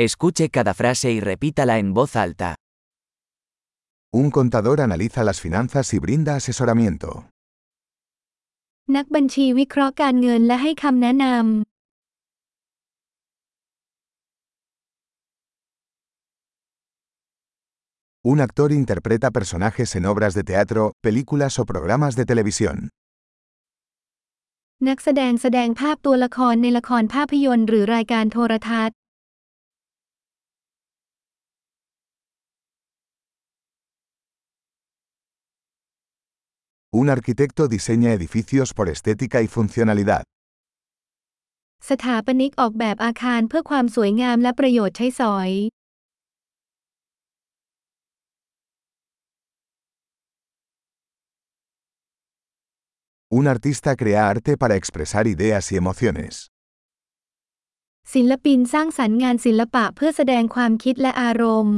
Escuche cada frase y repítala en voz alta. Un contador analiza las finanzas y brinda asesoramiento. นักบัญชีวิเคราะห์การเงินและให้คำแนะน Un actor interpreta personajes en obras de teatro, películas o programas de televisión. ำนักแสดงแสดงภาพตัวละครในละครภาพยนตร์หรือรายการโทรทัศน์ Un arquitecto diseña edificios por estética y funcionalidad. สถาปนิกออกแบบอาคารเพื่อความสวยงามและประโยชน์ใช้สอย Un artista crea arte para expresar ideas y emociones. ศิลปินสร้างสรรค์งานศิลปะเพื่อแสดงความคิดและอารมณ์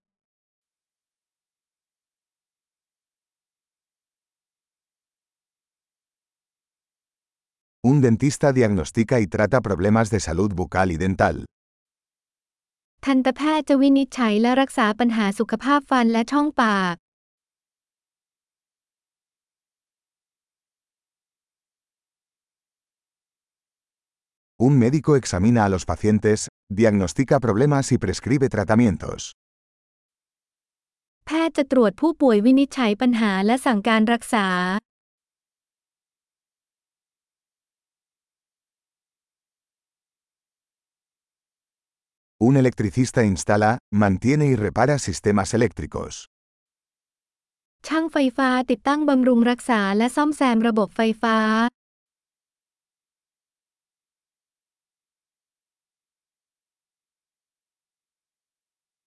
Un dentista diagnostica y trata problemas de salud bucal y dental. ทันตแพทย์จะวินิจฉัยและรักษาปัญหาสุขภาพฟันและช่องปาก Un médico examina a los pacientes, diagnostica problemas y prescribe tratamientos. แพทย์จะตรวจผู้ป่วยวินิจฉัยปัญหาและสั่งการรักษา Un electricista instala, mantiene y repara sistemas eléctricos. ช่างไฟฟ้าติดตั้งบำรุงรักษาและซ่อมแซมระบบไฟฟ้า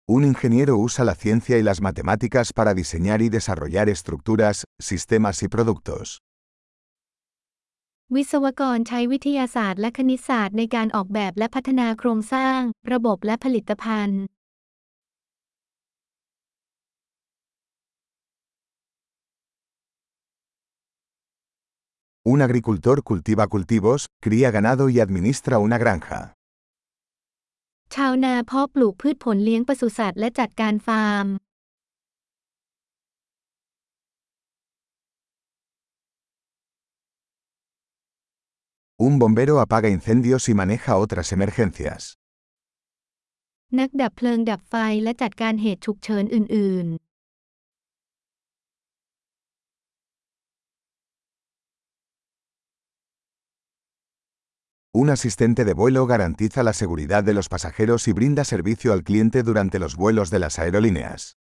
Un ingeniero usa la ciencia y las matemáticas para diseñar y desarrollar estructuras, sistemas y productos. วิศวกรใช้วิทยาศาสตร์และคณิตศาสตร์ในการออกแบบและพัฒนาโครงสร้าง ระบบและผลิตภัณฑ์ Un agricultor cultiva cultivos, cría ganado y administra una granja. ชาวนาเพาะปลูกพืชผลเลี้ยงปศุสัตว์และจัดการฟาร์ม Un bombero apaga incendios y maneja otras emergencias. นักดับเพลิงดับไฟและจัดการเหตุฉุกเฉินอื่น Un asistente de vuelo garantiza la seguridad de los pasajeros y brinda servicio al cliente durante los vuelos de las aerolíneas.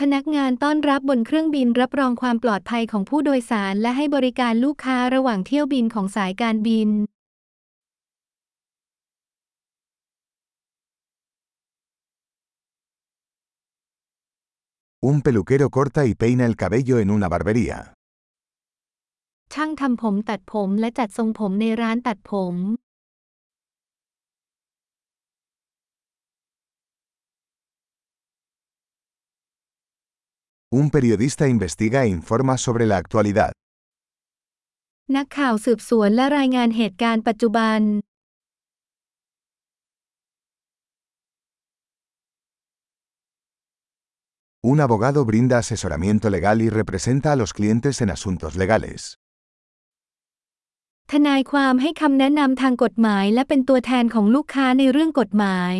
ๆพนักงานต้อนรับบนเครื่องบินรับรองความปลอดภัยของผู้โดยสารและให้บริการลูกค้าระหว่างเที่ยวบินของสายการบิน Un peluquero corta y peina el cabello en una barbería. ช่างทำผมตัดผมและจัดทรงผมในร้านตัดผม Un periodista investiga e informa sobre la actualidad. นักข่าวสืบสวนและรายงานเหตุการณ์ปัจจุบัน Un abogado brinda asesoramiento legal y representa a los clientes en asuntos legales. ทนายความให้คำแนะนำทางกฎหมายและเป็นตัวแทนของลูกค้าในเรื่องกฎหมาย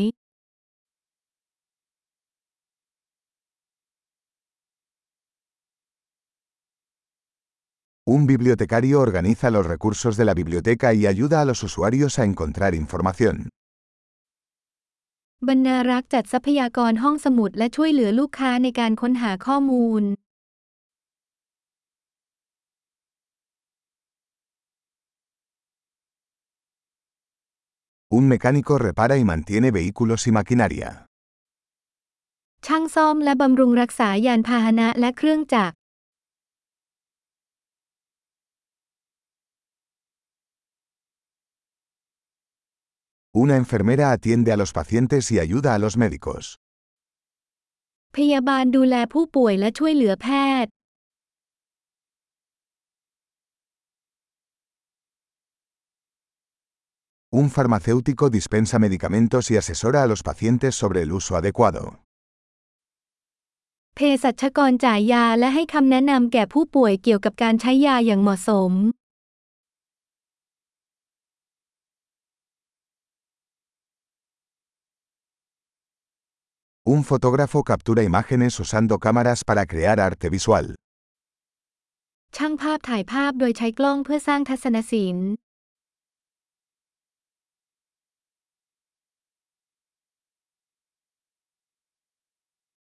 Un bibliotecario organiza los recursos de la biblioteca y ayuda a los usuarios a encontrar información. บรรณารักษ์จัดทรัพยากรห้องสมุดและช่วยเหลือลูกค้าในการค้นหาข้อมูล Un mecánico repara y mantiene vehículos y maquinaria. ช่างซ่อมและบำรุงรักษายานพาหนะและเครื่องจักร Una enfermera atiende a los pacientes y ayuda a los médicos. พยาบาลดูแลผู้ป่วยและช่วยเหลือแพทย์ Un farmacéutico dispensa medicamentos y asesora a los pacientes sobre el uso adecuado. เภสัชกรจ่ายยาและให้คำแนะนำแก่ผู้ป่วยเกี่ยวกับการใช้ยาอย่างเหมาะสม Un fotógrafo captura imágenes usando cámaras para crear arte visual. ช่างภาพถ่ายภาพโดยใช้กล้องเพื่อสร้างทัศนศิลป์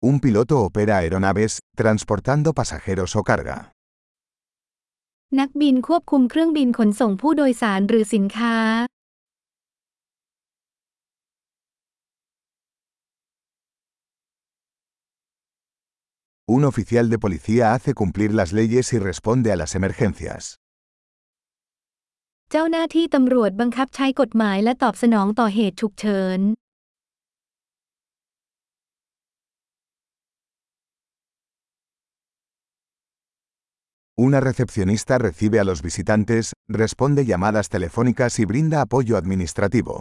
Un piloto opera aeronaves, transportando pasajeros o carga. นักบินควบคุมเครื่องบินขนส่งผู้โดยสารหรือสินค้า Un oficial de policía hace cumplir las leyes y responde a las emergencias. เจ้าหน้าที่ตำรวจบังคับใช้กฎหมายและตอบสนองต่อเหตุฉุกเฉิน Una recepcionista recibe a los visitantes, responde llamadas telefónicas y brinda apoyo administrativo.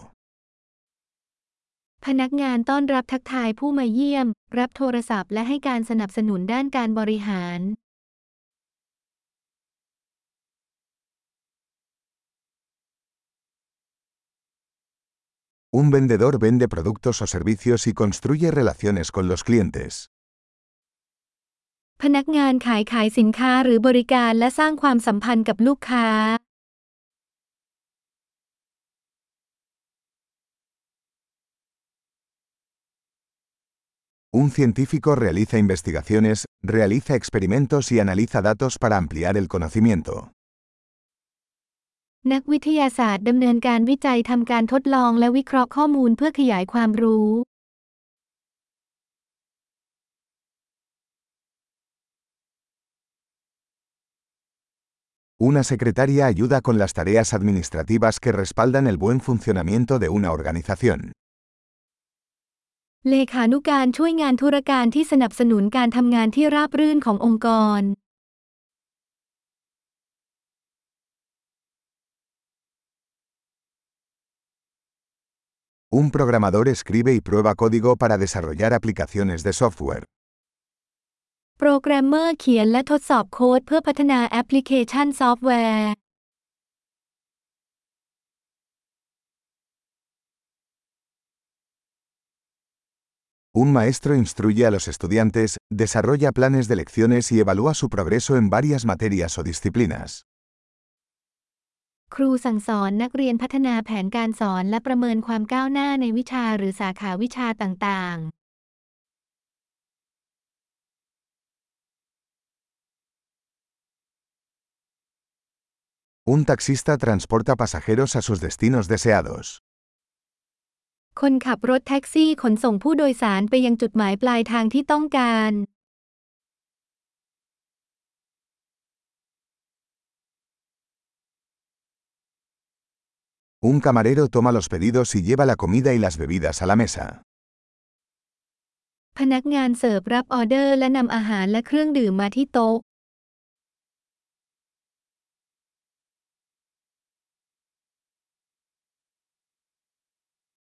พนักงานต้อนรับทักทายผู้มาเยี่ยม รับโทรศัพท์และให้การสนับสนุนด้านการบริหาร Un vendedor vende productos o servicios y construye relaciones con los clientes. พนักงานขายขายสินค้าหรือบริการและสร้างความสัมพันธ์กับลูกค้า Un científico realiza investigaciones, realiza experimentos y analiza datos para ampliar el conocimiento. นักวิทยาศาสตร์ดำเนินการวิจัยทำการทดลองและวิเคราะห์ข้อมูลเพื่อขยายความรู้ Una secretaria ayuda con las tareas administrativas que respaldan el buen funcionamiento de una organización. เลขานุการช่วยงานธุรการที่สนับสนุนการทำงานที่ราบรื่นขององค์กร Un programador escribe y prueba código para desarrollar aplicaciones de software. โปรแกรมเมอร์เขียนและทดสอบโค้ดเพื่อพัฒนาแอปพลิเคชันซอฟต์แวร์ Un maestro instruye a los estudiantes, desarrolla planes de lecciones y evalúa su progreso en varias materias o disciplinas. ครูสั่งสอนนักเรียนพัฒนาแผนการสอนและประเมินความก้าวหน้าในวิชาหรือสาขาวิชาต่าง ๆ Un taxista transporta pasajeros a sus destinos deseados. คนขับรถแท็กซี่ขนส่งผู้โดยสารไปยังจุดหมายปลายทางที่ต้องการ Un camarero toma los pedidos y lleva la comida y las bebidas a la mesa. พนักงานเสิร์ฟรับออเดอร์และนำอาหารและเครื่องดื่มมาที่โต๊ะ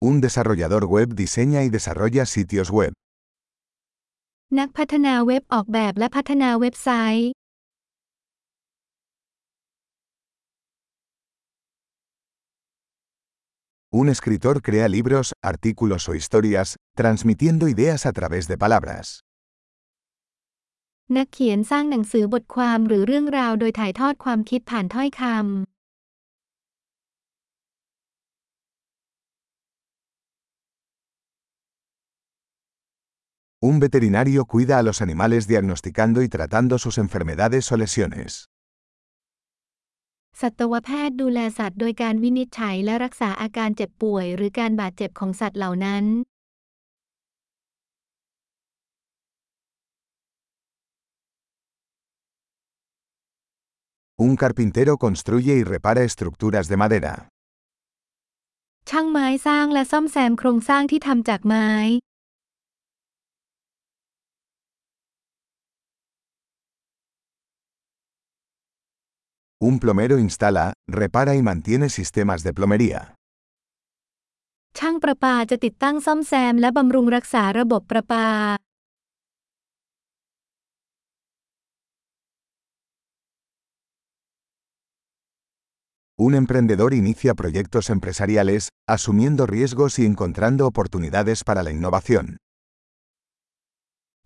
Un desarrollador web diseña y desarrolla sitios web. นักพัฒนาเว็บออกแบบและพัฒนาเว็บไซต์ Un escritor crea libros, artículos o historias, transmitiendo ideas a través de palabras. นักเขียนสร้างหนังสือบทความหรือเรื่องราวโดยถ่ายทอดความคิดผ่านถ้อยคำ Un veterinario cuida a los animales diagnosticando y tratando sus enfermedades o lesiones. สัตวแพทย์ดูแลสัตว์โดยการวินิจฉัยและรักษาอาการเจ็บป่วยหรือการบาดเจ็บของสัตว์เหล่านั้น Un carpintero construye y repara estructuras de madera. ช่างไม้สร้างและซ่อมแซมโครงสร้างที่ทำจากไม้ Un plomero instala, repara y mantiene sistemas de plomería. ช่างประปาจะติดตั้งซ่อมแซมและบำรุงรักษาระบบประปา Un emprendedor inicia proyectos empresariales, asumiendo riesgos y encontrando oportunidades para la innovación.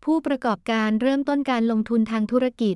ผู้ประกอบการเริ่มต้นการลงทุนทางธุรกิจ